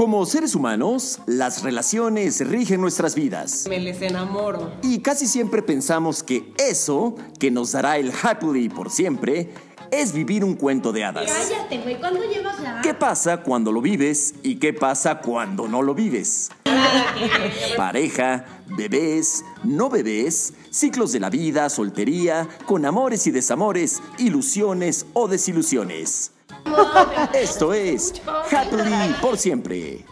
Como seres humanos, las relaciones rigen nuestras vidas. Me les enamoro. Y casi siempre pensamos que eso, que nos dará el happily por siempre, es vivir un cuento de hadas. Cállate, güey, ¿cuándo llevas ya? ¿Qué pasa cuando lo vives y qué pasa cuando no lo vives? Pareja, bebés, no bebés, ciclos de la vida, soltería, con amores y desamores, ilusiones o desilusiones. Esto es Happily por siempre.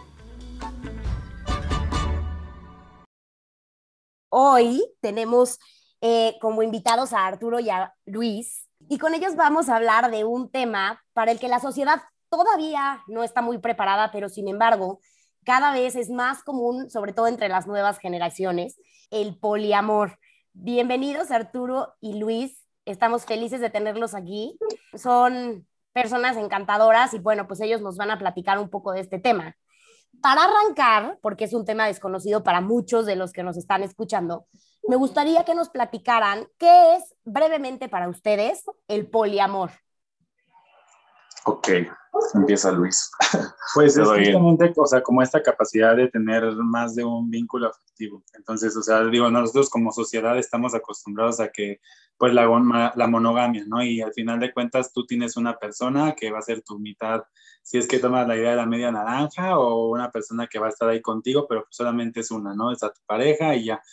Hoy tenemos eh, como invitados a Arturo y a Luis y con ellos vamos a hablar de un tema para el que la sociedad todavía no está muy preparada, pero sin embargo cada vez es más común, sobre todo entre las nuevas generaciones, el poliamor. Bienvenidos Arturo y Luis, estamos felices de tenerlos aquí. Son personas encantadoras y bueno, pues ellos nos van a platicar un poco de este tema. Para arrancar, porque es un tema desconocido para muchos de los que nos están escuchando, me gustaría que nos platicaran qué es brevemente para ustedes el poliamor. Ok, empieza Luis. Pues es justamente, o sea, como esta capacidad de tener más de un vínculo afectivo. Entonces, o sea, digo, nosotros como sociedad estamos acostumbrados a que, pues, la, la monogamia, ¿no? Y al final de cuentas, tú tienes una persona que va a ser tu mitad, si es que tomas la idea de la media naranja, o una persona que va a estar ahí contigo, pero solamente es una, ¿no? Es a tu pareja y ya.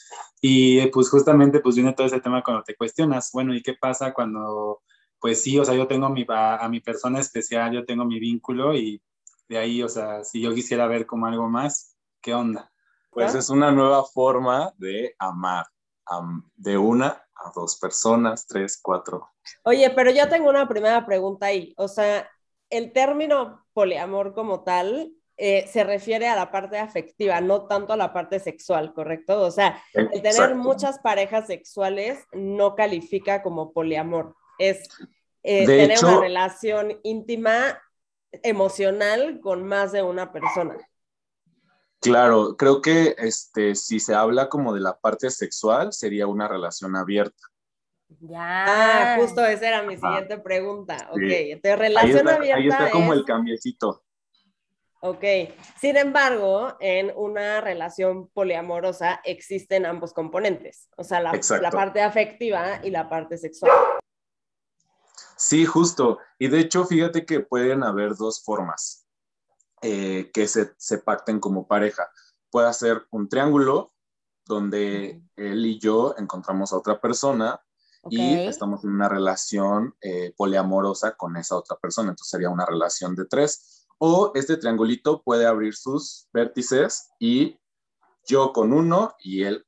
Y pues justamente, pues viene todo ese tema cuando te cuestionas, bueno, ¿y qué pasa cuando pues sí, o sea, yo tengo mi, a, mi persona especial, yo tengo mi vínculo y de ahí, o sea, si yo quisiera ver como algo más, ¿qué onda? Pues es una nueva forma de amar, de una a dos personas, tres, cuatro. Oye, pero yo tengo una primera pregunta ahí, o sea, el término poliamor como tal eh, se refiere a la parte afectiva, no tanto a la parte sexual, ¿correcto? O sea, el tener muchas parejas sexuales no califica como poliamor es eh, tener una relación íntima, emocional con más de una persona. Claro, creo que este, si se habla como de la parte sexual, sería una relación abierta. Ya. Ah, justo esa era mi siguiente pregunta. Ok, entonces relación abierta. Ahí está como el cambiecito. Ok, sin embargo, en una relación poliamorosa existen ambos componentes, o sea, la, la parte afectiva y la parte sexual. Sí, justo. Y de hecho, fíjate que pueden haber dos formas eh, que se, pacten como pareja. Puede ser un triángulo donde él y yo encontramos a otra persona y estamos en una relación eh, poliamorosa con esa otra persona. Entonces sería una relación de tres. O este triangulito puede abrir sus vértices y yo con uno y él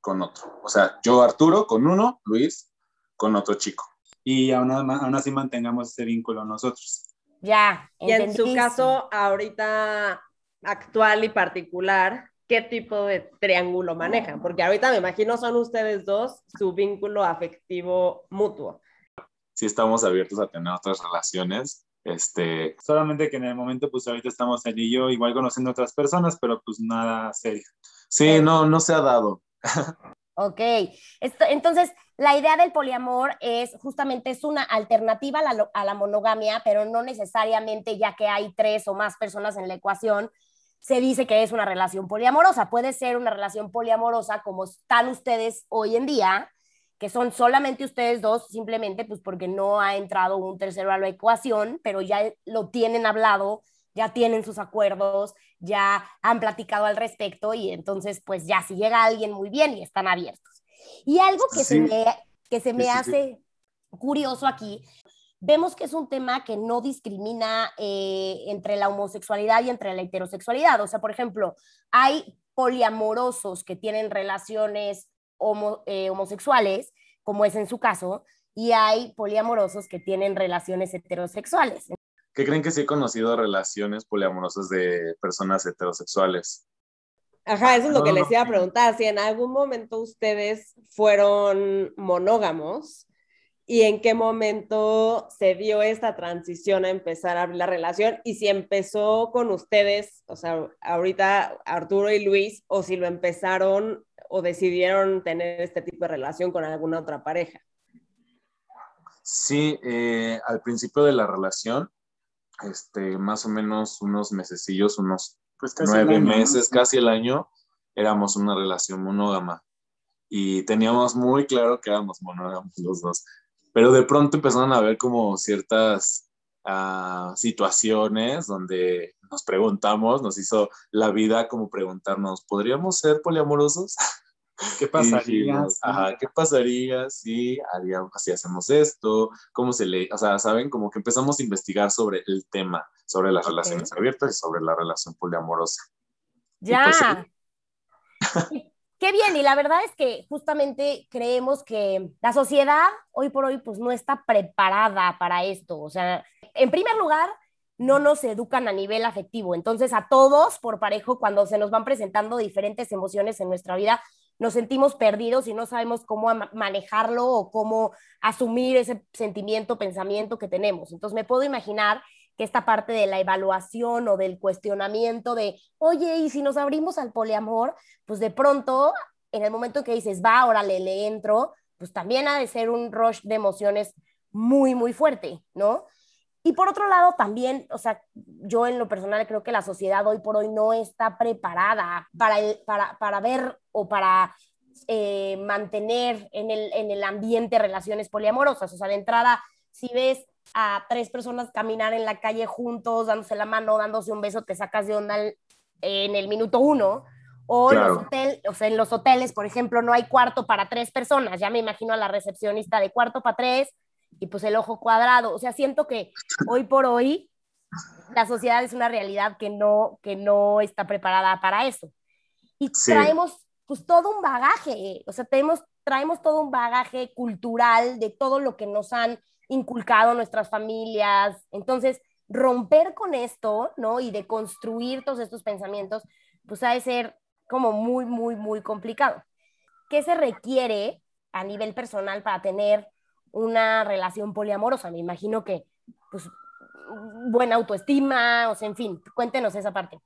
con otro. O sea, yo Arturo con uno, Luis con otro chico y aún, así mantengamos ese vínculo nosotros. Ya. Y en su caso, ahorita actual y particular, ¿qué tipo de triángulo manejan? Porque ahorita me imagino son ustedes dos su vínculo afectivo mutuo. Sí estamos abiertos a tener otras relaciones. Este... Solamente que en el momento, pues ahorita estamos él y yo igual conociendo otras personas, pero pues nada serio. Sí, no, no se ha dado. Ok, entonces la idea del poliamor es justamente es una alternativa a la, a la, monogamia, pero no necesariamente ya que hay tres o más personas en la ecuación, se dice que es una relación poliamorosa. Puede ser una relación poliamorosa como están ustedes hoy en día, que son solamente ustedes dos, simplemente pues porque no ha entrado un tercero a la ecuación, pero ya lo tienen hablado ya tienen sus acuerdos, ya han platicado al respecto y entonces pues ya si llega alguien muy bien y están abiertos. Y algo que se me, que se me hace curioso aquí, vemos que es un tema que no discrimina eh, entre la homosexualidad y entre la heterosexualidad. O sea, por ejemplo, hay poliamorosos que tienen relaciones eh, homosexuales, como es en su caso, y hay poliamorosos que tienen relaciones heterosexuales. ¿Qué creen que sí he conocido relaciones poliamorosas de personas heterosexuales? Ajá, eso es lo que les iba a preguntar. Si en algún momento ustedes fueron monógamos y en qué momento se dio esta transición a empezar a abrir la relación y si empezó con ustedes, o sea, ahorita Arturo y Luis, o si lo empezaron o decidieron tener este tipo de relación con alguna otra pareja. Sí, eh, al principio de la relación este, más o menos unos mesecillos, unos pues nueve meses, casi el año, éramos una relación monógama y teníamos muy claro que éramos monógamos los dos. Pero de pronto empezaron a haber como ciertas uh, situaciones donde nos preguntamos, nos hizo la vida como preguntarnos, ¿podríamos ser poliamorosos? ¿Qué pasaría? ajá, ¿qué pasaría si, haríamos, si hacemos esto? ¿Cómo se le...? O sea, ¿saben? Como que empezamos a investigar sobre el tema, sobre las relaciones abiertas y sobre la relación poliamorosa. Ya. Qué bien, y la verdad es que justamente creemos que la sociedad hoy por hoy pues no está preparada para esto. O sea, en primer lugar, no nos educan a nivel afectivo. Entonces, a todos por parejo, cuando se nos van presentando diferentes emociones en nuestra vida, nos sentimos perdidos y no sabemos cómo manejarlo o cómo asumir ese sentimiento, pensamiento que tenemos. Entonces, me puedo imaginar que esta parte de la evaluación o del cuestionamiento de, oye, y si nos abrimos al poliamor, pues de pronto, en el momento que dices, va, órale, le entro, pues también ha de ser un rush de emociones muy, muy fuerte, ¿no? Y por otro lado, también, o sea, yo en lo personal creo que la sociedad hoy por hoy no está preparada para, para, para ver o para eh, mantener en el, en el ambiente relaciones poliamorosas. O sea, de entrada, si ves a tres personas caminar en la calle juntos, dándose la mano, dándose un beso, te sacas de onda en el minuto uno. O, los o sea, en los hoteles, por ejemplo, no hay cuarto para tres personas. Ya me imagino a la recepcionista de cuarto para tres y pues el ojo cuadrado. O sea, siento que hoy por hoy la sociedad es una realidad que no, que no está preparada para eso. Y traemos pues todo un bagaje, o sea, tenemos, traemos todo un bagaje cultural de todo lo que nos han inculcado nuestras familias. Entonces, romper con esto, ¿no? Y de construir todos estos pensamientos, pues ha de ser como muy, muy, muy complicado. ¿Qué se requiere a nivel personal para tener una relación poliamorosa? Me imagino que, pues, buena autoestima, o sea, en fin, cuéntenos esa parte.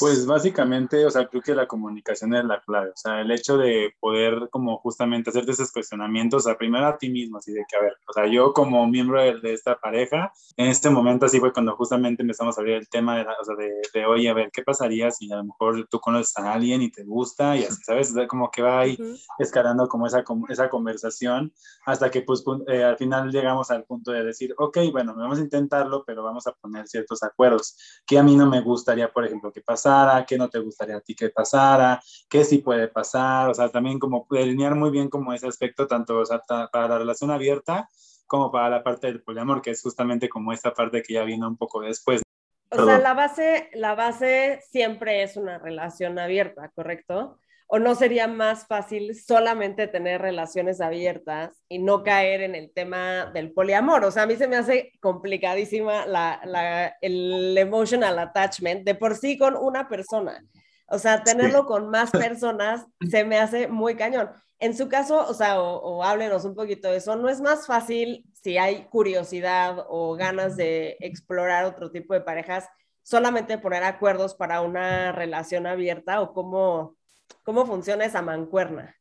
Pues básicamente, o sea, creo que la comunicación es la clave, o sea, el hecho de poder como justamente hacerte esos cuestionamientos, o sea, primero a ti mismo, así de que, a ver, o sea, yo como miembro de, esta pareja, en este momento así fue cuando justamente empezamos a abrir el tema de, o sea, de, de, oye, a ver, ¿qué pasaría si a lo mejor tú conoces a alguien y te gusta y así, ¿sabes? O sea, como que va ahí escalando como esa, esa conversación hasta que pues eh, al final llegamos al punto de decir, ok, bueno, vamos a intentarlo, pero vamos a poner ciertos acuerdos que a mí no me gustaría, por ejemplo, que pasara, qué no te gustaría a ti que pasara, qué sí puede pasar, o sea, también como delinear muy bien como ese aspecto, tanto para la relación abierta como para la parte del poliamor, que es justamente como esta parte que ya vino un poco después. O sea, la base, la base siempre es una relación abierta, ¿correcto? ¿O no sería más fácil solamente tener relaciones abiertas y no caer en el tema del poliamor? O sea, a mí se me hace complicadísima la, la, el emotional attachment de por sí con una persona. O sea, tenerlo con más personas se me hace muy cañón. En su caso, o sea, o, o, háblenos un poquito de eso, ¿no es más fácil si hay curiosidad o ganas de explorar otro tipo de parejas, solamente poner acuerdos para una relación abierta o cómo, ¿Cómo funciona esa mancuerna?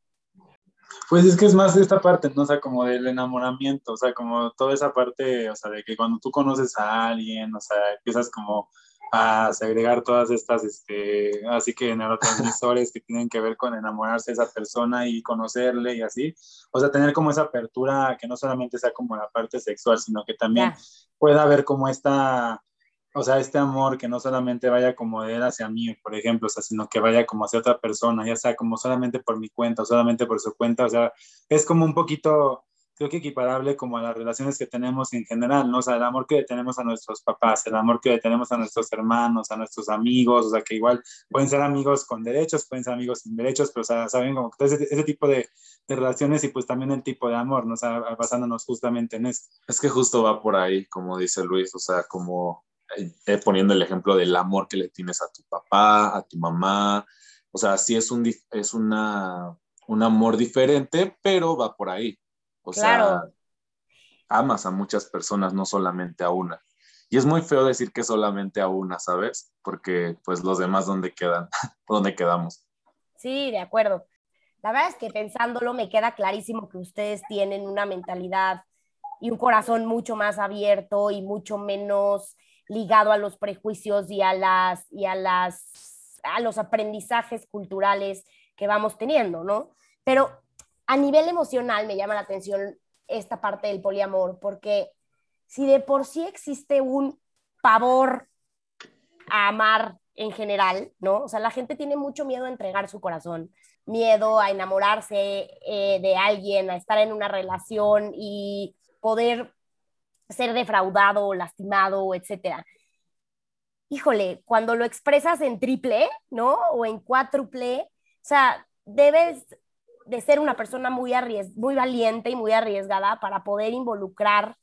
Pues es que es más esta parte, ¿no? O sea, como del enamoramiento, o sea, como toda esa parte, o sea, de que cuando tú conoces a alguien, o sea, empiezas como a segregar todas estas, este, así que neurotransmisores que tienen que ver con enamorarse de esa persona y conocerle y así. O sea, tener como esa apertura que no solamente sea como la parte sexual, sino que también pueda haber como esta o sea, este amor que no solamente vaya como de él hacia mí, por ejemplo, o sea, sino que vaya como hacia otra persona, ya sea como solamente por mi cuenta o solamente por su cuenta, o sea, es como un poquito, creo que equiparable como a las relaciones que tenemos en general, ¿no? O sea, el amor que tenemos a nuestros papás, el amor que tenemos a nuestros hermanos, a nuestros amigos, o sea, que igual pueden ser amigos con derechos, pueden ser amigos sin derechos, pero, o sea, saben como ese, ese tipo de, de, relaciones y pues también el tipo de amor, ¿no? O sea, basándonos justamente en eso. Es que justo va por ahí, como dice Luis, o sea, como eh, poniendo el ejemplo del amor que le tienes a tu papá, a tu mamá. O sea, sí es un, es una, un amor diferente, pero va por ahí. O sea, amas a muchas personas, no solamente a una. Y es muy feo decir que solamente a una, ¿sabes? Porque pues los demás, ¿dónde quedan? ¿Dónde quedamos? Sí, de acuerdo. La verdad es que pensándolo me queda clarísimo que ustedes tienen una mentalidad y un corazón mucho más abierto y mucho menos ligado a los prejuicios y a las y a las a los aprendizajes culturales que vamos teniendo, ¿no? Pero a nivel emocional me llama la atención esta parte del poliamor, porque si de por sí existe un pavor a amar en general, ¿no? O sea, la gente tiene mucho miedo a entregar su corazón, miedo a enamorarse eh, de alguien, a estar en una relación y poder ser defraudado o lastimado, etcétera. Híjole, cuando lo expresas en triple, ¿no? O en cuádruple, o sea, debes de ser una persona muy, muy valiente y muy arriesgada para poder involucrar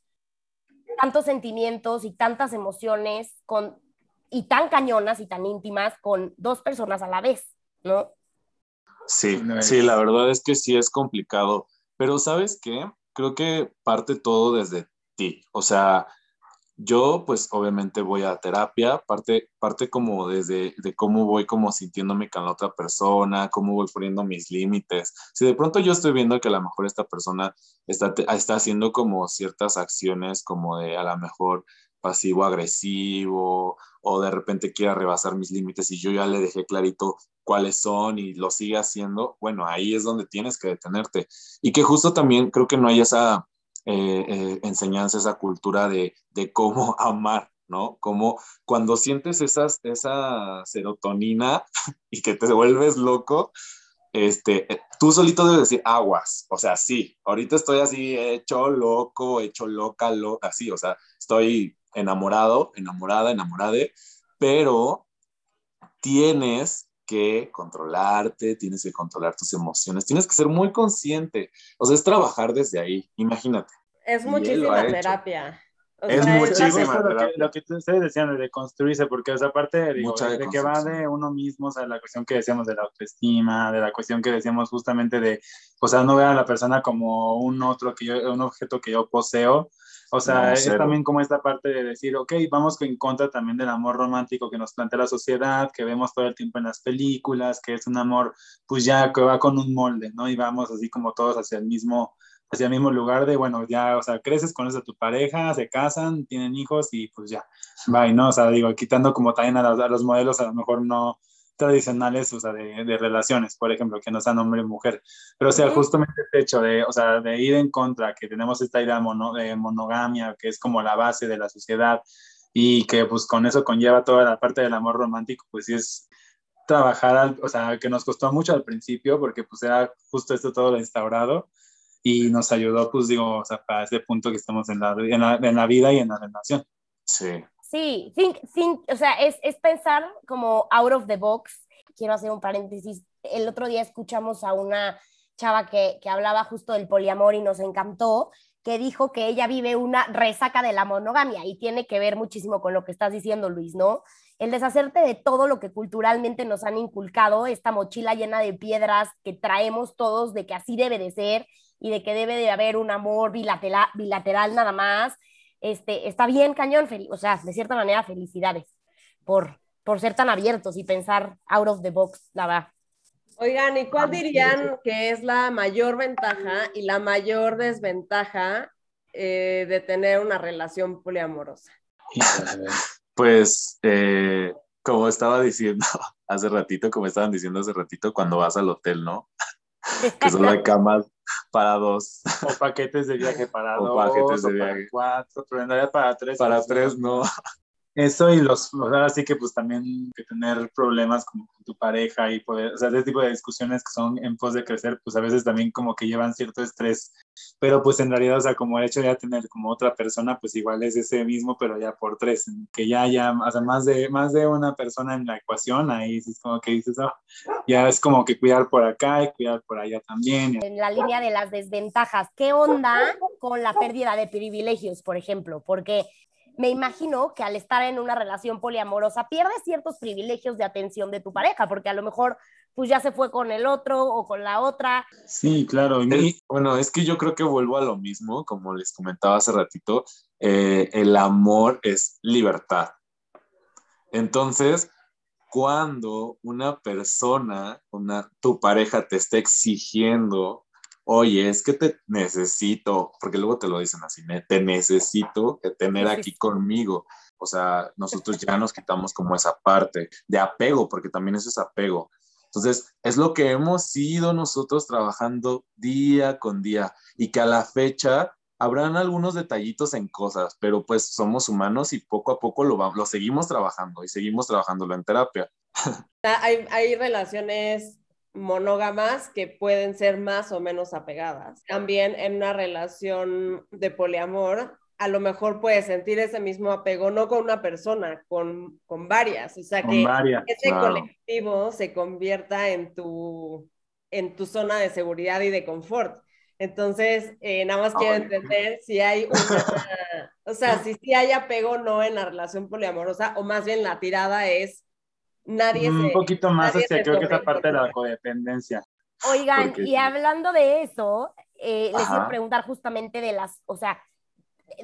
tantos sentimientos y tantas emociones con, y tan cañonas y tan íntimas con dos personas a la vez, ¿no? Sí, sí, la verdad es que sí es complicado, pero ¿sabes qué? Creo que parte todo desde ti, o sea, yo pues obviamente voy a terapia, parte, parte como desde de cómo voy como sintiéndome con la otra persona, cómo voy poniendo mis límites. Si de pronto yo estoy viendo que a lo mejor esta persona está, está haciendo como ciertas acciones como de a lo mejor pasivo agresivo o de repente quiera rebasar mis límites y yo ya le dejé clarito cuáles son y lo sigue haciendo, bueno, ahí es donde tienes que detenerte. Y que justo también creo que no hay esa eh, eh, enseñanza, esa cultura de, de, cómo amar, ¿no? Como cuando sientes esas, esa serotonina y que te vuelves loco, este, tú solito debes decir aguas, o sea, sí, ahorita estoy así hecho loco, hecho loca, loca, así, o sea, estoy enamorado, enamorada, enamorada, pero tienes que controlarte, tienes que controlar tus emociones, tienes que ser muy consciente. O sea, es trabajar desde ahí, imagínate. Es muchísima terapia. es muchísima terapia. Lo que, ustedes decían de construirse, porque esa parte de, de, que va de uno mismo, o sea, la cuestión que decíamos de la autoestima, de la cuestión que decíamos justamente de, o sea, no ver a la persona como un otro, que yo, un objeto que yo poseo, o sea, es también como esta parte de decir, ok, vamos en contra también del amor romántico que nos plantea la sociedad, que vemos todo el tiempo en las películas, que es un amor, pues ya que va con un molde, ¿no? Y vamos así como todos hacia el mismo, hacia el mismo lugar de, bueno, ya, o sea, creces, con a tu pareja, se casan, tienen hijos y pues ya, y no, o sea, digo, quitando como también a a los modelos, a lo mejor no, tradicionales, o sea, de, de, relaciones, por ejemplo, que no sean hombre y mujer. Pero, o sea, justamente el hecho de, o sea, de ir en contra, que tenemos esta idea mono, de monogamia, que es como la base de la sociedad, y que pues con eso conlleva toda la parte del amor romántico, pues sí es trabajar, o sea, que nos costó mucho al principio, porque pues era justo esto todo lo instaurado, y nos ayudó, pues digo, o sea, para ese punto que estamos en la, en la, en la vida y en la relación. Sí. Sí, think, think, o sea, es, es pensar como out of the box. Quiero hacer un paréntesis. El otro día escuchamos a una chava que, que hablaba justo del poliamor y nos encantó, que dijo que ella vive una resaca de la monogamia y tiene que ver muchísimo con lo que estás diciendo, Luis, ¿no? El deshacerte de todo lo que culturalmente nos han inculcado, esta mochila llena de piedras que traemos todos de que así debe de ser y de que debe de haber un amor bilateral, bilateral nada más este, está bien cañón, o sea, de cierta manera, felicidades por, por ser tan abiertos y pensar out of the box, la verdad. Oigan, ¿y cuál dirían que es la mayor ventaja y la mayor desventaja eh, de tener una relación poliamorosa? Pues, eh, como estaba diciendo hace ratito, como estaban diciendo hace ratito, cuando vas al hotel, ¿no? que son las camas para dos. O paquetes de viaje para o dos. paquetes de viaje. Para cuatro, pero en realidad para tres. Para tres, no. Eso y los, ahora sí que pues también que tener problemas como con tu pareja y poder, o sea, ese tipo de discusiones que son en pos de crecer, pues a veces también como que llevan cierto estrés, pero pues en realidad, o sea, como el hecho de ya tener como otra persona, pues igual es ese mismo, pero ya por tres, que ya haya, o sea, más de, más de una persona en la ecuación, ahí es como que dices, oh, ya es como que cuidar por acá y cuidar por allá también. En la línea de las desventajas, ¿qué onda con la pérdida de privilegios, por ejemplo? Porque me imagino que al estar en una relación poliamorosa pierdes ciertos privilegios de atención de tu pareja, porque a lo mejor pues ya se fue con el otro o con la otra. Sí, claro. bueno, es que yo creo que vuelvo a lo mismo, como les comentaba hace ratito, eh, el amor es libertad. Entonces, cuando una persona, una, tu pareja te está exigiendo oye, es que te necesito, porque luego te lo dicen así, te necesito tener aquí conmigo. O sea, nosotros ya nos quitamos como esa parte de apego, porque también eso es apego. Entonces, es lo que hemos ido nosotros trabajando día con día y que a la fecha habrán algunos detallitos en cosas, pero pues somos humanos y poco a poco lo, lo seguimos trabajando y seguimos trabajándolo en terapia. Hay, hay relaciones monógamas que pueden ser más o menos apegadas. También en una relación de poliamor, a lo mejor puedes sentir ese mismo apego, no con una persona, con, con varias. O sea, que ese colectivo se convierta en tu, en tu zona de seguridad y de confort. Entonces, eh, nada más quiero entender si hay una, o sea, si sí hay apego o no en la relación poliamorosa, o más bien la tirada es nadie Un poquito más hacia creo que esa parte de la codependencia. Oigan, y hablando de eso, eh, les quiero preguntar justamente de las, o sea,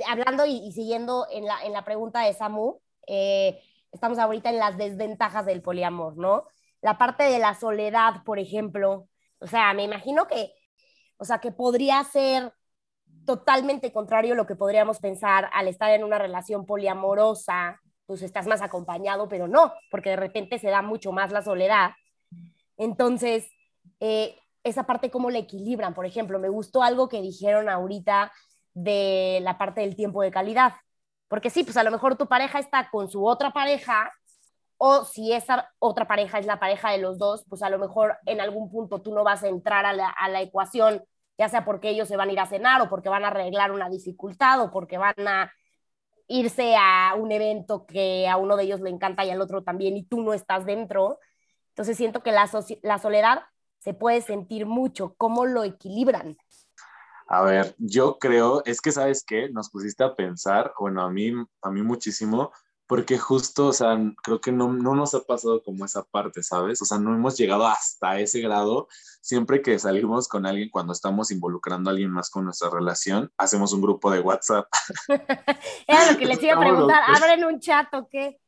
hablando y, siguiendo en la, en la pregunta de Samu, eh, estamos ahorita en las desventajas del poliamor, ¿no? La parte de la soledad, por ejemplo, o sea, me imagino que o sea, que podría ser totalmente contrario a lo que podríamos pensar al estar en una relación poliamorosa, pues estás más acompañado, pero no, porque de repente se da mucho más la soledad. Entonces, eh, esa parte, ¿cómo la equilibran? Por ejemplo, me gustó algo que dijeron ahorita de la parte del tiempo de calidad, porque sí, pues a lo mejor tu pareja está con su otra pareja, o si esa otra pareja es la pareja de los dos, pues a lo mejor en algún punto tú no vas a entrar a la, ecuación, ya sea porque ellos se van a ir a cenar o porque van a arreglar una dificultad o porque van a irse a un evento que a uno de ellos le encanta y al otro también y tú no estás dentro. Entonces siento que la, la soledad se puede sentir mucho. ¿Cómo lo equilibran? A ver, yo creo, es que sabes qué, nos pusiste a pensar, bueno, a mí, a mí muchísimo, porque justo, o sea, creo que no, no, nos ha pasado como esa parte, ¿sabes? O sea, no hemos llegado hasta ese grado. Siempre que salimos con alguien, cuando estamos involucrando a alguien más con nuestra relación, hacemos un grupo de WhatsApp. Era lo que les iba a preguntar, ¿abren un chat o qué?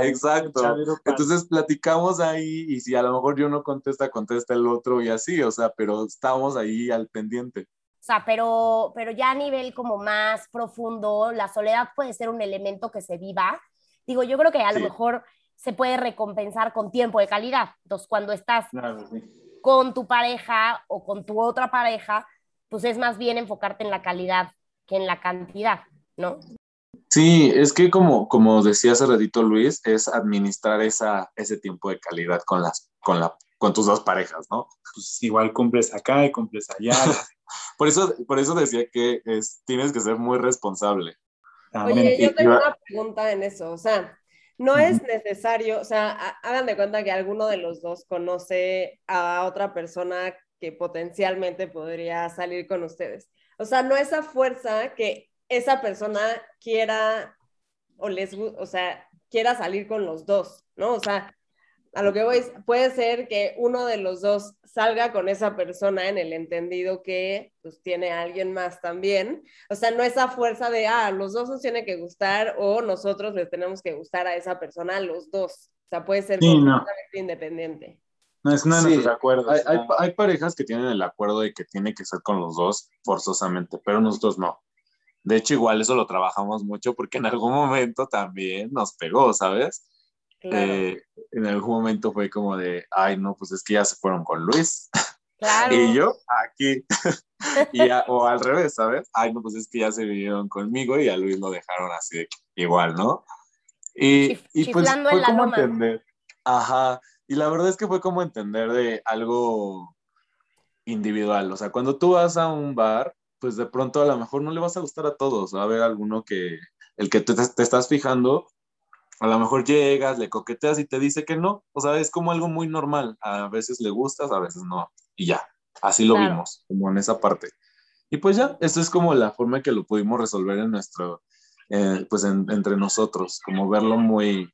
Exacto. Entonces platicamos ahí y si a lo mejor yo no contesta, contesta el otro y así, o sea, pero estamos ahí al pendiente. O sea, pero, pero ya a nivel como más profundo, la soledad puede ser un elemento que se viva. Digo, yo creo que a lo mejor se puede recompensar con tiempo de calidad. Entonces, cuando estás con tu pareja o con tu otra pareja, pues es más bien enfocarte en la calidad que en la cantidad, ¿no? Sí, es que como, como decía hace ratito Luis, es administrar esa, ese tiempo de calidad con, las, con, la, con tus dos parejas, ¿no? Pues igual cumples acá y cumples allá. Por eso, por eso decía que es, tienes que ser muy responsable. Oye, yo tengo una pregunta en eso, o sea, no es necesario, o sea, hagan de cuenta que alguno de los dos conoce a otra persona que potencialmente podría salir con ustedes. O sea, no esa fuerza que esa persona quiera o les, o sea, quiera salir con los dos, ¿no? O sea, a lo que voy, puede ser que uno de los dos salga con esa persona en el entendido que pues tiene a alguien más también. O sea, no esa fuerza de, ah, los dos nos tiene que gustar o nosotros les tenemos que gustar a esa persona, los dos. O sea, puede ser completamente independiente. No es nada de acuerdo. Hay, hay, hay, parejas que tienen el acuerdo de que tiene que ser con los dos forzosamente, pero nosotros no. De hecho, igual eso lo trabajamos mucho porque en algún momento también nos pegó, ¿sabes? Eh, en algún momento fue como de, ay, no, pues es que ya se fueron con Luis. y yo aquí. y o al revés, ¿sabes? Ay, no, pues es que ya se vinieron conmigo y a Luis lo dejaron así igual, ¿no? Y, y pues fue como entender. Ajá. Y la verdad es que fue como entender de algo individual. O sea, cuando tú vas a un bar, pues de pronto a lo mejor no le vas a gustar a todos. Va a haber alguno que, el que te, te estás fijando, a lo mejor llegas, le coqueteas y te dice que no. O sea, es como algo muy normal. A veces le gustas, a veces no. Y ya, así lo vimos, como en esa parte. Y pues ya, esto es como la forma en que lo pudimos resolver en nuestro, eh, pues entre nosotros, como verlo muy,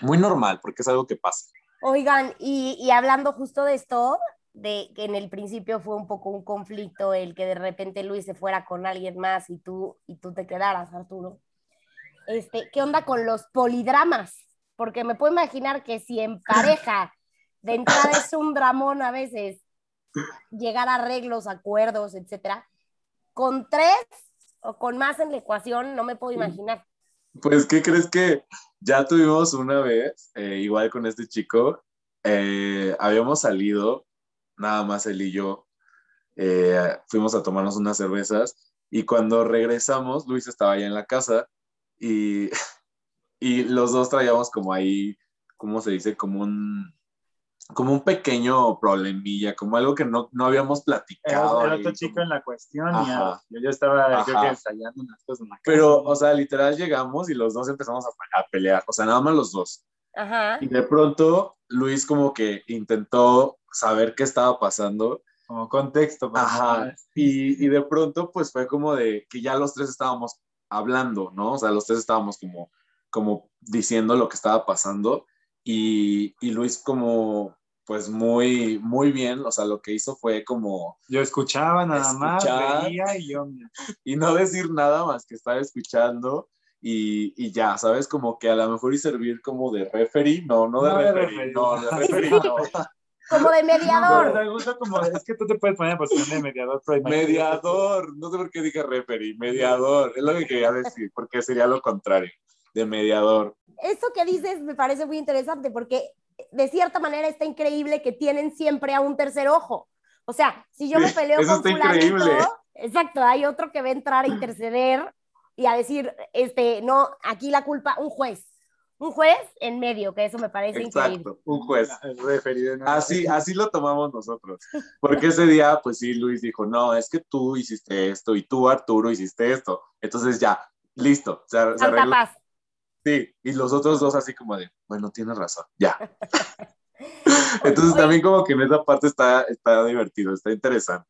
muy normal, porque es algo que pasa. Oigan, y, y hablando justo de esto, de que en el principio fue un poco un conflicto el que de repente Luis se fuera con alguien más y tú, y tú te quedaras, Arturo. Este, ¿qué onda con los polidramas? Porque me puedo imaginar que si en pareja de entrada es un dramón a veces llegar a arreglos, acuerdos, etcétera, con tres o con más en la ecuación no me puedo imaginar. Pues, ¿qué crees que ya tuvimos una vez, eh, igual con este chico, eh, habíamos salido, nada más él y yo, eh, fuimos a tomarnos unas cervezas y cuando regresamos, Luis estaba ya en la casa y, y los dos traíamos como ahí, ¿cómo se dice? Como un, como un pequeño problemilla, como algo que no, no habíamos platicado. Era, otro chico en la cuestión y yo, yo estaba creo que ensayando unas cosas en la casa. Pero, o sea, literal llegamos y los dos empezamos a, a pelear, o sea, nada más los dos. Ajá. Y de pronto Luis como que intentó saber qué estaba pasando. Como contexto. pues, Ajá. Y, y de pronto pues fue como de que ya los tres estábamos hablando, ¿no? O sea, los tres estábamos como, como diciendo lo que estaba pasando. Y, y Luis como pues muy, muy bien, o sea, lo que hizo fue como... Yo escuchaba nada Escuchar. más, veía y yo... Y no decir nada más que estar escuchando y, y ya, ¿sabes? Como que a lo mejor y servir como de referee, no, no de No referee. no, de referee no. Como de No, mediador. me gusta como, es que tú te puedes poner en posición de mediador, pero Mediador, no sé por qué dije referee, mediador, es lo que quería decir, porque sería lo contrario, de mediador. Eso que dices me parece muy interesante porque de cierta manera está increíble que tienen siempre a un tercer ojo. O sea, si yo me Sí, peleo eso con está fulanito, increíble. exacto, hay otro que va a entrar a interceder y a decir, este, no, aquí la culpa, un juez. Un juez en medio, que eso me parece increíble. Exacto, un juez. Referido, ¿no? Así, así lo tomamos nosotros. Porque ese día, pues sí, Luis dijo, no, es que tú hiciste esto y tú, Arturo, hiciste esto. Entonces ya, listo, se, se Santa arregló. paz. Sí, y los otros dos así como de, bueno, tienes razón, ya. Entonces Oye. también como que en esa parte está, está divertido, está interesante.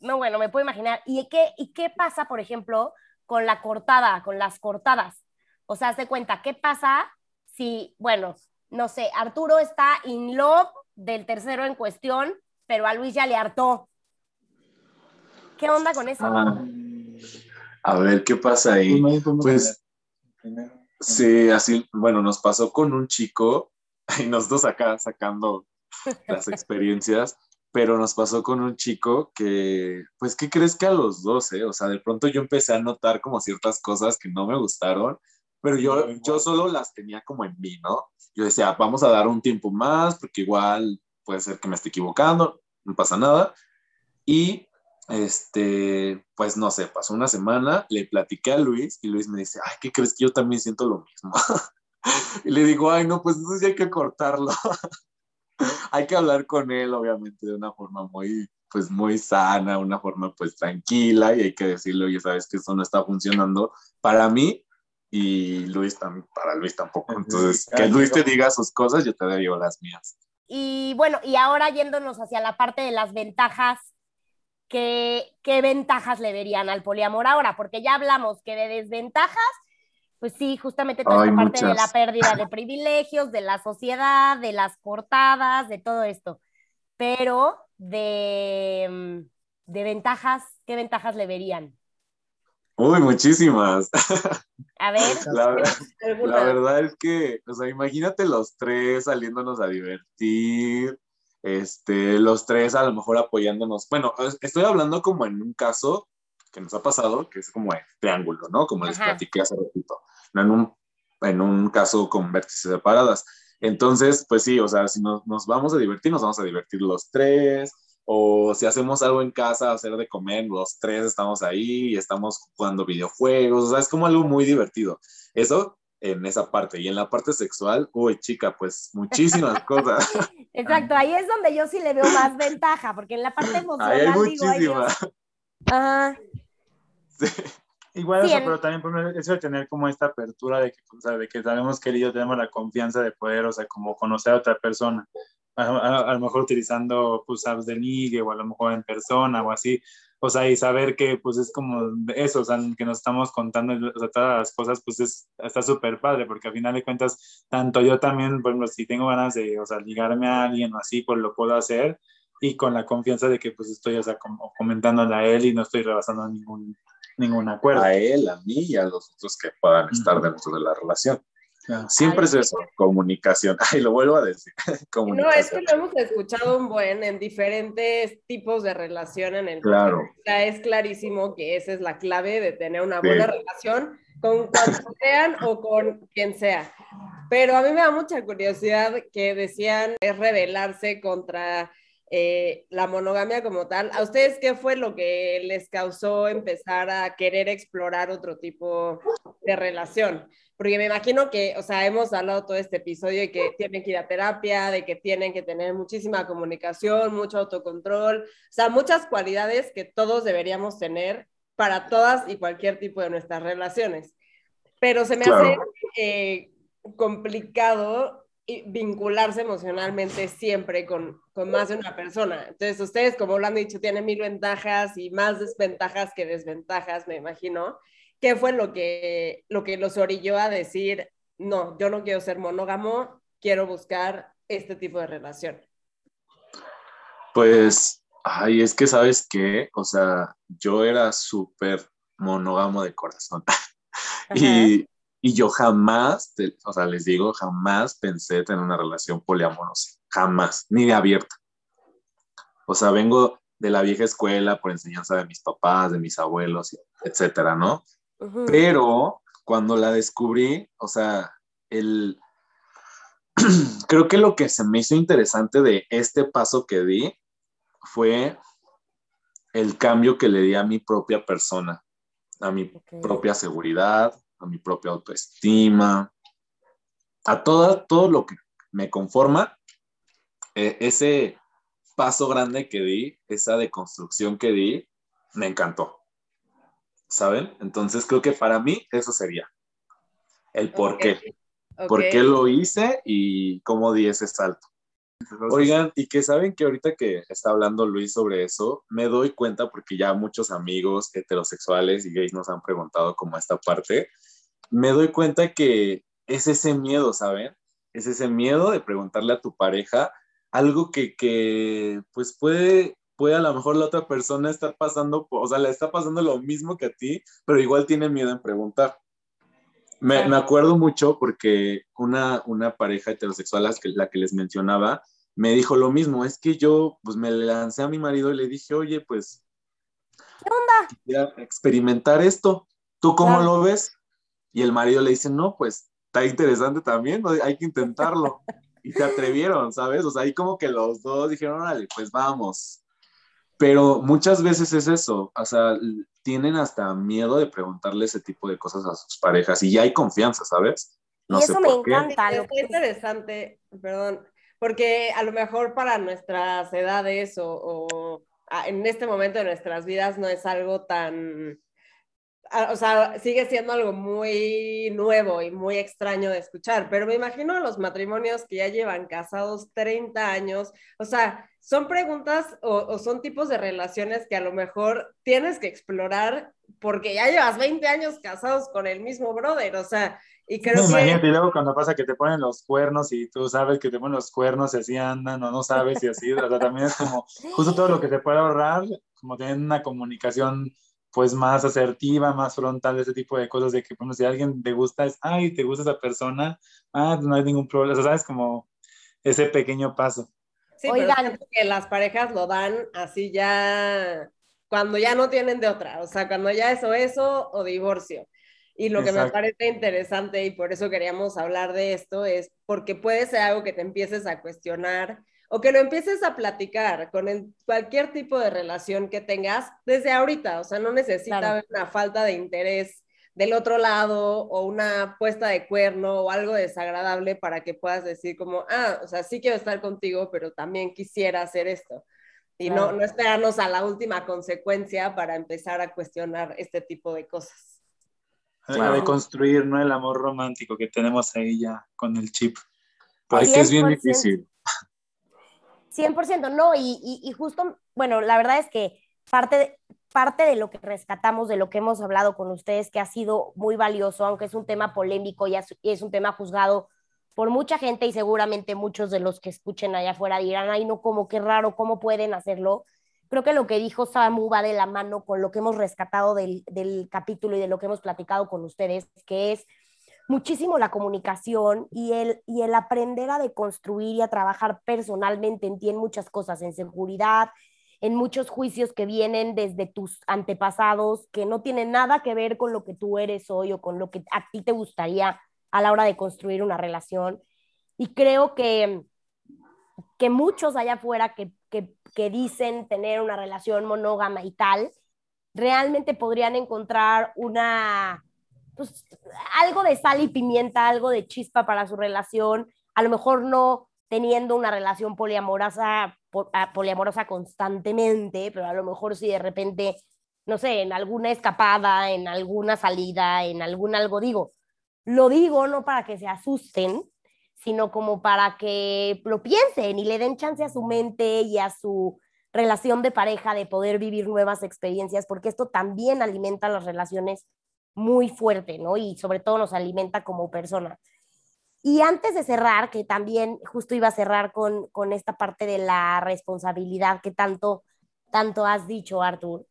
No, bueno, me puedo imaginar. ¿Y qué, ¿Y qué pasa, por ejemplo, con la cortada, con las cortadas? O sea, se cuenta, ¿qué pasa si, bueno, no sé, Arturo está in love del tercero en cuestión, pero a Luis ya le hartó? ¿Qué onda con eso? Ah, a ver, ¿qué pasa ahí? Pues, Pues-. Sí, así, bueno, nos pasó con un chico, y nosotros acá sacando las experiencias, pero nos pasó con un chico que, pues, ¿qué crees que a los dos, eh? O sea, de pronto yo empecé a notar como ciertas cosas que no me gustaron, pero yo, yo solo las tenía como en mí, ¿no? Yo decía, vamos a dar un tiempo más, porque igual puede ser que me esté equivocando, no pasa nada. Y, este, pues no sé, pasó una semana, le platiqué a Luis y Luis me dice, ay, ¿qué crees que yo también siento lo mismo? y le digo, ay, no, pues entonces ya hay que cortarlo. hay que hablar con él, obviamente, de una forma muy, pues muy sana, una forma pues tranquila y hay que decirle, oye, sabes que esto no está funcionando para mí y Luis también, para Luis tampoco. Entonces, que Luis te diga sus cosas, yo te digo las mías. Y bueno, y ahora yéndonos hacia la parte de las ventajas, ¿qué, qué ventajas le verían al poliamor ahora? Porque ya hablamos que de desventajas, pues sí, justamente toda Ay, esta parte de la pérdida de privilegios, de la sociedad, de las cortadas, de todo esto. Pero de, mm, de ventajas, ¿qué ventajas le verían? Uy, muchísimas. A ver, La, la verdad es que, o sea, imagínate los tres saliéndonos a divertir, este, los tres a lo mejor apoyándonos. Bueno, es- estoy hablando como en un caso que nos ha pasado, que es como el triángulo, ¿no? Como les Ajá. platiqué hace ratito, no en un, en un caso con vértices separadas. Entonces, pues sí, o sea, si nos, nos vamos a divertir, nos vamos a divertir los tres, o si hacemos algo en casa, hacer de comer, los tres estamos ahí y estamos jugando videojuegos, o sea, es como algo muy divertido. Eso en esa parte. Y en la parte sexual, uy, chica, pues muchísimas cosas. exacto, ahí es donde yo sí le veo más ventaja, porque en la parte emocional Ahí hay digo, muchísimas. Ajá. Sí. Igual, Sí, o sea, en- pero también eso de tener como esta apertura de que, o sea, de que sabemos que él y yo tenemos la confianza de poder, o sea, como conocer a otra persona. A, a- a lo mejor utilizando pues apps de ligue o a lo mejor en persona o así. O sea, y saber que pues es como eso, o sea, que nos estamos contando, o sea, todas las cosas, pues es, está súper padre, porque al final de cuentas, tanto yo también, por ejemplo, si tengo ganas de, o sea, ligarme a alguien o así, pues lo puedo hacer y con la confianza de que pues estoy, o sea, como comentándole a él y no estoy rebasando ningún, ningún acuerdo. A él, a mí y a los otros que puedan estar dentro de la relación. Siempre es eso, comunicación. Ay, lo vuelvo a decir. no, es que lo hemos escuchado un buen en diferentes tipos de relación en el Claro. O sea, es clarísimo que esa es la clave de tener una buena relación con cuantos sean o con quien sea. Pero a mí me da mucha curiosidad que decían es rebelarse contra eh, la monogamia como tal. ¿A ustedes qué fue lo que les causó empezar a querer explorar otro tipo de relación? Porque me imagino que, o sea, hemos hablado todo este episodio de que tienen que ir a terapia, de que tienen que tener muchísima comunicación, mucho autocontrol, o sea, muchas cualidades que todos deberíamos tener para todas y cualquier tipo de nuestras relaciones. Pero se me hace eh, complicado vincularse emocionalmente siempre con, con, más de una persona. Entonces, ustedes, como lo han dicho, tienen mil ventajas y más desventajas que desventajas, me imagino. ¿Qué fue lo que, lo que los orilló a decir, no, yo no quiero ser monógamo, quiero buscar este tipo de relación? Pues, ay, es que sabes qué, o sea, yo era súper monógamo de corazón. y, y yo jamás, o sea, les digo, jamás pensé tener una relación poliamorosa, jamás, ni de abierta. O sea, vengo de la vieja escuela por enseñanza de mis papás, de mis abuelos, etcétera, ¿no? Pero cuando la descubrí, o sea, el... creo que lo que se me hizo interesante de este paso que di fue el cambio que le di a mi propia persona, a mi propia seguridad, a mi propia autoestima, a todo, todo lo que me conforma, e, ese paso grande que di, esa deconstrucción que di, me encantó. ¿Saben? Entonces creo que para mí eso sería el por qué. ¿Por qué lo hice y cómo di ese salto? Oigan, y que saben que ahorita que está hablando Luis sobre eso, me doy cuenta porque ya muchos amigos heterosexuales y gays nos han preguntado como esta parte, me doy cuenta que es ese miedo, ¿saben? Es ese miedo de preguntarle a tu pareja algo que, que pues puede, puede a lo mejor la otra persona estar pasando, o sea, le está pasando lo mismo que a ti, pero igual tiene miedo en preguntar. Me, me acuerdo mucho porque una, una pareja heterosexual, la que, la que les mencionaba, me dijo lo mismo, es que yo pues me lancé a mi marido y le dije, oye, pues... ¿Qué onda? Experimentar esto. ¿Tú cómo lo ves? Y el marido le dice, no, pues está interesante también, hay que intentarlo. y se atrevieron, ¿sabes? O sea, ahí como que los dos dijeron, órale, pues vamos. Pero muchas veces es eso, o sea, tienen hasta miedo de preguntarle ese tipo de cosas a sus parejas y ya hay confianza, ¿sabes? No y eso me encanta. Es interesante, perdón, porque a lo mejor para nuestras edades o, o en este momento de nuestras vidas no es algo tan o sea, sigue siendo algo muy nuevo y muy extraño de escuchar, pero me imagino los matrimonios que ya llevan casados 30 años, o sea, son preguntas o, son tipos de relaciones que a lo mejor tienes que explorar porque ya llevas 20 años casados con el mismo brother, o sea, y creo que... Imagínate, y luego cuando pasa que te ponen los cuernos y tú sabes que te ponen los cuernos y así andan o no sabes y así, o sea, también es como justo todo lo que te puede ahorrar, como tener una comunicación pues más asertiva, más frontal, ese tipo de cosas, de que, bueno, si a alguien te gusta, es, ay, te gusta esa persona, ah, no hay ningún problema, o sea, sabes, como ese pequeño paso. Sí, Oigan. que las parejas lo dan así ya, cuando ya no tienen de otra, o sea, cuando ya eso, eso o divorcio. Y lo que me parece interesante y por eso queríamos hablar de esto es porque puede ser algo que te empieces a cuestionar o que lo empieces a platicar con cualquier tipo de relación que tengas desde ahorita, o sea, no necesita haber una falta de interés del otro lado o una puesta de cuerno o algo desagradable para que puedas decir como, ah, o sea, sí quiero estar contigo, pero también quisiera hacer esto. Y no, no esperarnos a la última consecuencia para empezar a cuestionar este tipo de cosas. de construir ¿no? el amor romántico que tenemos ahí ya con el chip. Pues que es bien difícil. 100%, no, y, y, justo, bueno, la verdad es que parte de, parte de lo que rescatamos, de lo que hemos hablado con ustedes, que ha sido muy valioso, aunque es un tema polémico y es, un tema juzgado por mucha gente y seguramente muchos de los que escuchen allá afuera dirán, ay, no, como qué raro, ¿cómo pueden hacerlo? Creo que lo que dijo Samu va de la mano con lo que hemos rescatado del, del capítulo y de lo que hemos platicado con ustedes, que es muchísimo la comunicación y el, y el aprender a deconstruir y a trabajar personalmente en ti en muchas cosas, en seguridad, en muchos juicios que vienen desde tus antepasados, que no tienen nada que ver con lo que tú eres hoy o con lo que a ti te gustaría a la hora de construir una relación. Y creo que, que muchos allá afuera que, que, que dicen tener una relación monógama y tal, realmente podrían encontrar una, pues, algo de sal y pimienta, algo de chispa para su relación, a lo mejor no teniendo una relación poliamorosa, ah, poliamorosa constantemente, pero a lo mejor si de repente, no sé, en alguna escapada, en alguna salida, en algún algo, digo, lo digo no para que se asusten, sino como para que lo piensen y le den chance a su mente y a su relación de pareja de poder vivir nuevas experiencias, porque esto también alimenta las relaciones muy fuerte, ¿no? Y sobre todo nos alimenta como persona. Y antes de cerrar, que también justo iba a cerrar con, con esta parte de la responsabilidad que tanto, tanto has dicho, Artur,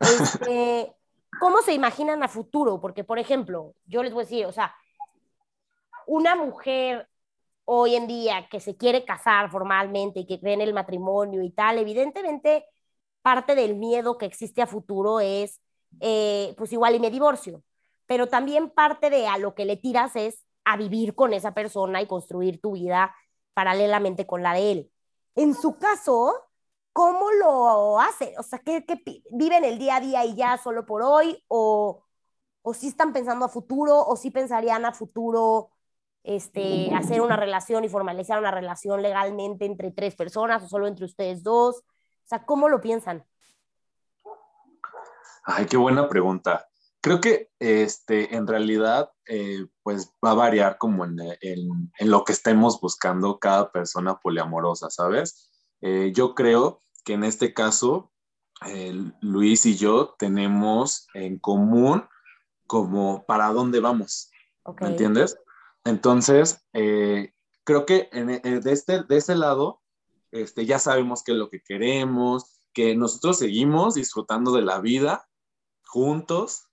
este, ¿cómo se imaginan a futuro? Porque, por ejemplo, yo les voy a decir, o sea, una mujer hoy en día que se quiere casar formalmente y que cree en el matrimonio y tal, evidentemente parte del miedo que existe a futuro es eh, pues igual y me divorcio. Pero también parte de a lo que le tiras es a vivir con esa persona y construir tu vida paralelamente con la de él. En su caso, ¿cómo lo hace? O sea, ¿qué, viven el día a día y ya solo por hoy? ¿O, o si están pensando a futuro? ¿O si pensarían a futuro este, hacer una relación y formalizar una relación legalmente entre tres personas o solo entre ustedes dos? O sea, ¿cómo lo piensan? Ay, qué buena pregunta. Creo que este, en realidad, eh, pues va a variar como en, en, lo que estemos buscando cada persona poliamorosa, ¿sabes? Eh, yo creo que en este caso, Luis y yo tenemos en común como para dónde vamos, ¿me entiendes? Entonces, eh, creo que de, este, de ese lado, este, ya sabemos qué es lo que queremos, que nosotros seguimos disfrutando de la vida juntos,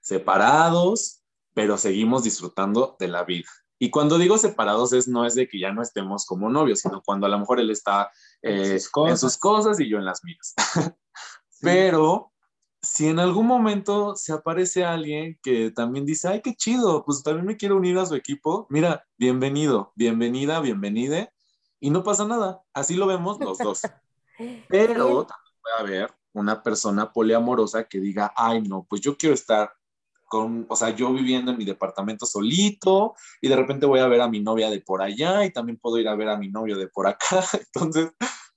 separados, pero seguimos disfrutando de la vida. Y cuando digo separados es no es de que ya no estemos como novios, sino cuando a lo mejor él está eh, en sus cosas y yo en las mías. Pero si en algún momento se aparece alguien que también dice, ay, qué chido, pues también me quiero unir a su equipo, mira, bienvenido, bienvenida, bienvenide, y no pasa nada, así lo vemos los dos. Pero también puede haber una persona poliamorosa que diga, ay, no, pues yo quiero estar con, o sea, yo viviendo en mi departamento solito y de repente voy a ver a mi novia de por allá y también puedo ir a ver a mi novio de por acá. Entonces,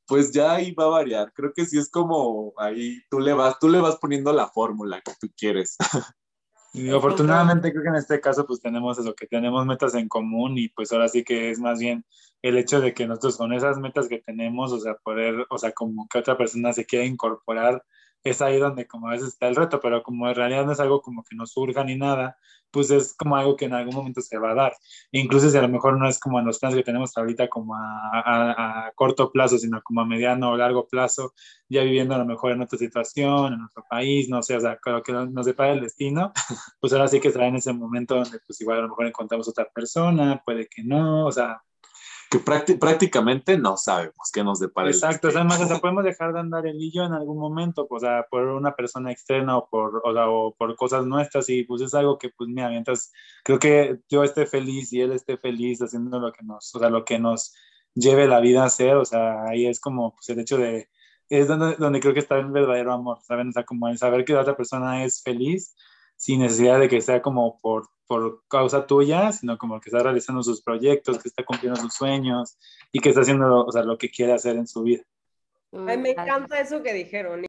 pues ya ahí va a variar. Creo que sí es como ahí tú le vas, tú le vas poniendo la fórmula que tú quieres. Y afortunadamente creo que en este caso pues tenemos eso, que tenemos metas en común y pues ahora sí que es más bien el hecho de que nosotros con esas metas que tenemos, o sea, poder, o sea, como que otra persona se quiera incorporar es ahí donde como a veces está el reto, pero como en realidad no es algo como que nos surja ni nada, pues es como algo que en algún momento se va a dar. Incluso si a lo mejor no es como en los planes que tenemos ahorita como a, a, corto plazo, sino como a mediano o largo plazo, ya viviendo a lo mejor en otra situación, en otro país, no sé, o sea, lo que nos depara el destino, pues ahora sí que será en ese momento donde pues igual a lo mejor encontramos otra persona, puede que no, o sea, que prácticamente no sabemos qué nos depara. Exacto, además, o sea, podemos dejar de andar el hillo en algún momento, o sea, por una persona externa o por, o, por cosas nuestras, y pues es algo que, pues, mira, mientras creo que yo esté feliz y él esté feliz haciendo lo que nos, o sea, lo que nos lleve la vida a hacer, o sea, ahí es como, pues, el hecho de, es donde, donde creo que está el verdadero amor, ¿saben? O sea, como el saber que la otra persona es feliz sin necesidad de que sea como por, por causa tuya, sino como que está realizando sus proyectos, que está cumpliendo sus sueños y que está haciendo o sea, lo que quiere hacer en su vida. Ay, me encanta eso que dijeron.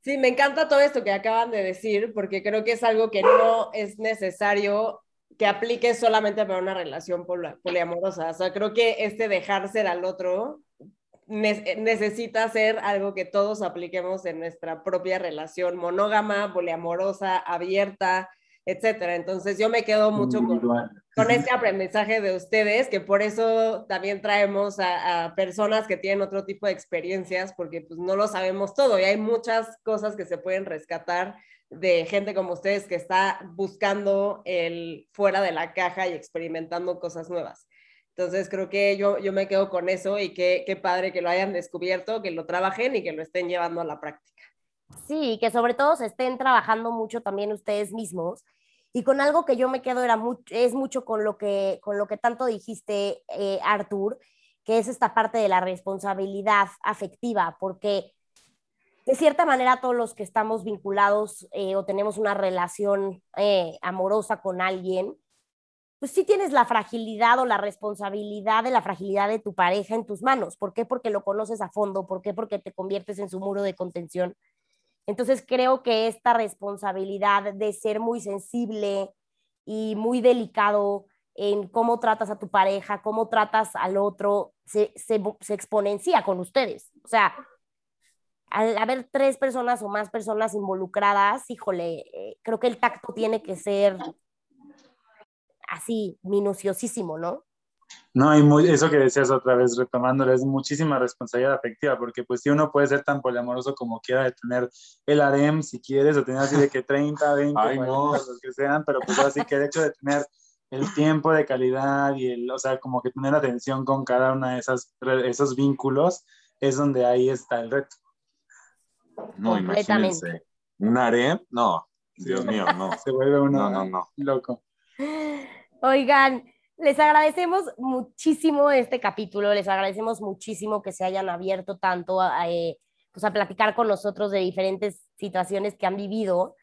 Sí, me encanta todo esto que acaban de decir, porque creo que es algo que no es necesario que aplique solamente para una relación poliamorosa. O sea, creo que este dejar ser al otro necesita ser algo que todos apliquemos en nuestra propia relación monógama, poliamorosa, abierta, etcétera. Entonces yo me quedo mucho con, con, este aprendizaje de ustedes, que por eso también traemos a, personas que tienen otro tipo de experiencias, porque pues no lo sabemos todo y hay muchas cosas que se pueden rescatar de gente como ustedes que está buscando el fuera de la caja y experimentando cosas nuevas. Entonces creo que yo, yo me quedo con eso y qué, qué padre que lo hayan descubierto, que lo trabajen y que lo estén llevando a la práctica. Sí, que sobre todo se estén trabajando mucho también ustedes mismos. Y con algo que yo me quedo era es mucho con lo que, con lo que tanto dijiste, eh, Artur, que es esta parte de la responsabilidad afectiva, porque de cierta manera todos los que estamos vinculados eh, o tenemos una relación eh, amorosa con alguien, pues sí tienes la fragilidad o la responsabilidad de la fragilidad de tu pareja en tus manos. ¿Por qué? Porque lo conoces a fondo. ¿Por qué? Porque te conviertes en su muro de contención. Entonces creo que esta responsabilidad de ser muy sensible y muy delicado en cómo tratas a tu pareja, cómo tratas al otro, se, se, se exponencia con ustedes. O sea, al haber tres personas o más personas involucradas, híjole, eh, creo que el tacto tiene que ser así, minuciosísimo, ¿no? No, y muy, eso que decías otra vez, retomándolo, es muchísima responsabilidad afectiva, porque pues si uno puede ser tan poliamoroso como quiera de tener el harem, si quieres, o tener así de que 30, 20, Ay, los que sean, pero pues así que el hecho de tener el tiempo de calidad y el, o sea, como que tener atención con cada uno de esas, esos vínculos, es donde ahí está el reto. No, imagínense. ¿Un harem? No, Dios mío, no. Se vuelve uno no, no, no. loco. Oigan, les agradecemos muchísimo este capítulo, les agradecemos muchísimo que se hayan abierto tanto a, eh, pues a platicar con nosotros de diferentes situaciones que han vivido.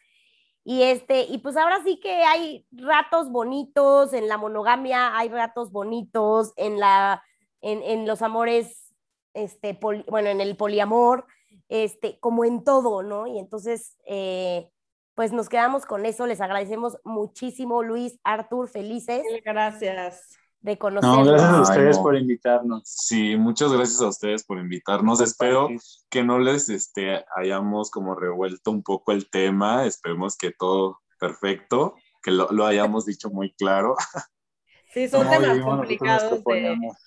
Y, este, y pues ahora sí que hay ratos bonitos en la monogamia, hay ratos bonitos en, la, en, en los amores, este, bueno, en el poliamor, este, como en todo, ¿no? Y entonces, eh, pues nos quedamos con eso. Les agradecemos muchísimo, Luis, Artur, felices. Gracias. De conocernos. No, gracias a ustedes por invitarnos. Sí, muchas gracias a ustedes por invitarnos. Espero que no les este, hayamos como revuelto un poco el tema. Esperemos que todo perfecto, que lo, lo hayamos dicho muy claro. Sí, son temas complicados. De...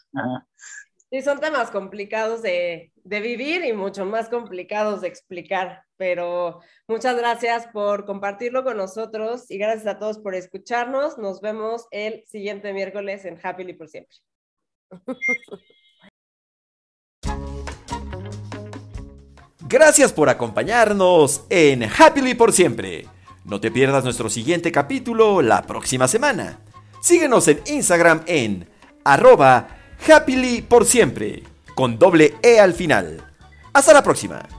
Sí, son temas complicados de, de, vivir y mucho más complicados de explicar, pero muchas gracias por compartirlo con nosotros y gracias a todos por escucharnos. Nos vemos el siguiente miércoles en Happily por siempre. Gracias por acompañarnos en Happily por siempre. No te pierdas nuestro siguiente capítulo la próxima semana. Síguenos en Instagram en arroba Happily por siempre, con doble E al final. Hasta la próxima.